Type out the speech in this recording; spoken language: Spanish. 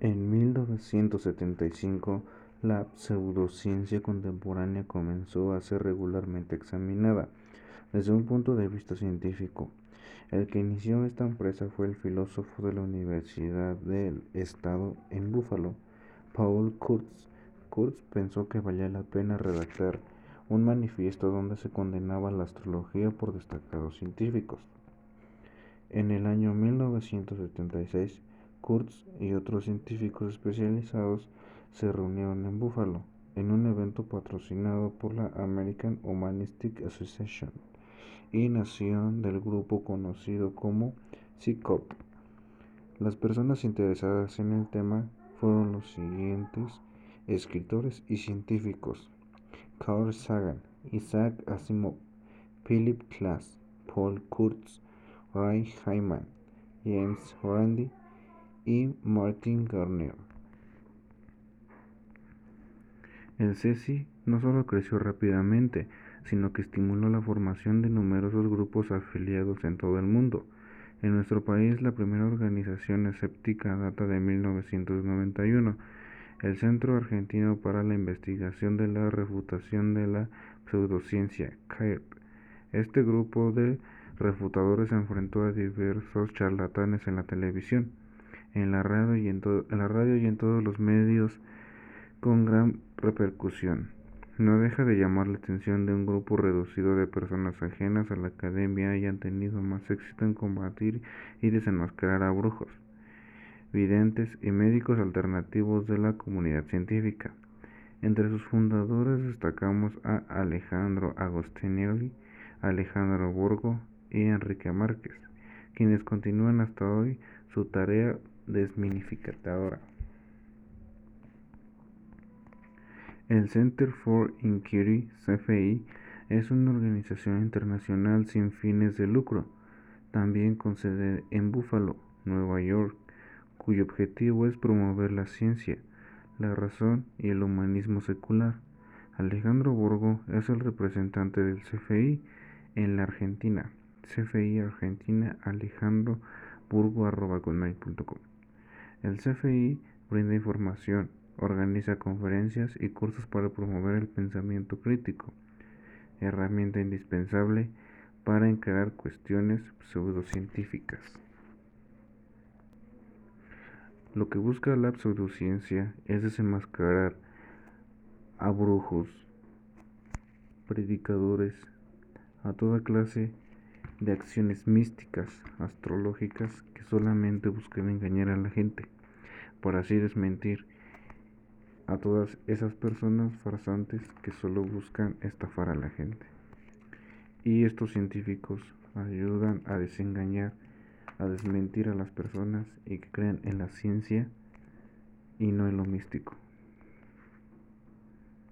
En 1975, la pseudociencia contemporánea comenzó a ser regularmente examinada desde un punto de vista científico. El que inició esta empresa fue el filósofo de la Universidad del Estado en Buffalo, Paul Kurtz. Kurtz pensó que valía la pena redactar un manifiesto donde se condenaba la astrología por destacados científicos. En el año 1976, Kurtz y otros científicos especializados se reunieron en Buffalo en un evento patrocinado por la American Humanistic Association y nació del grupo conocido como CICOP. Las personas interesadas en el tema fueron los siguientes escritores y científicos: Carl Sagan, Isaac Asimov, Philip Klass, Paul Kurtz, Ray Hyman, James Randi y Martin Garnier. El CECI no solo creció rápidamente, sino que estimuló la formación de numerosos grupos afiliados en todo el mundo. En nuestro país, la primera organización escéptica data de 1991, el Centro Argentino para la Investigación de la Refutación de la Pseudociencia, CAIRP. Este grupo de refutadores se enfrentó a diversos charlatanes en la televisión, en la radio y en, en la radio y en todos los medios con gran repercusión. No deja de llamar la atención de un grupo reducido de personas ajenas a la academia hayan tenido más éxito en combatir y desenmascarar a brujos, videntes y médicos alternativos de la comunidad científica. Entre sus fundadores destacamos a Alejandro Agostinelli, Alejandro Borgo y Enrique Márquez, quienes continúan hasta hoy su tarea desminificadora. El Center for Inquiry, CFI, es una organización internacional sin fines de lucro, también con sede en Buffalo, Nueva York, cuyo objetivo es promover la ciencia, la razón y el humanismo secular. Alejandro Borgo es el representante del CFI en la Argentina. CFI Argentina Alejandro Burgo El CFI brinda información, organiza conferencias y cursos para promover el pensamiento crítico, herramienta indispensable para encarar cuestiones pseudocientíficas. Lo que busca la pseudociencia es desenmascarar a brujos, predicadores, a toda clase de acciones místicas, astrológicas, que solamente buscan engañar a la gente, para así desmentir a todas esas personas farsantes que solo buscan estafar a la gente. Y estos científicos ayudan a desengañar, a desmentir a las personas y que creen en la ciencia y no en lo místico.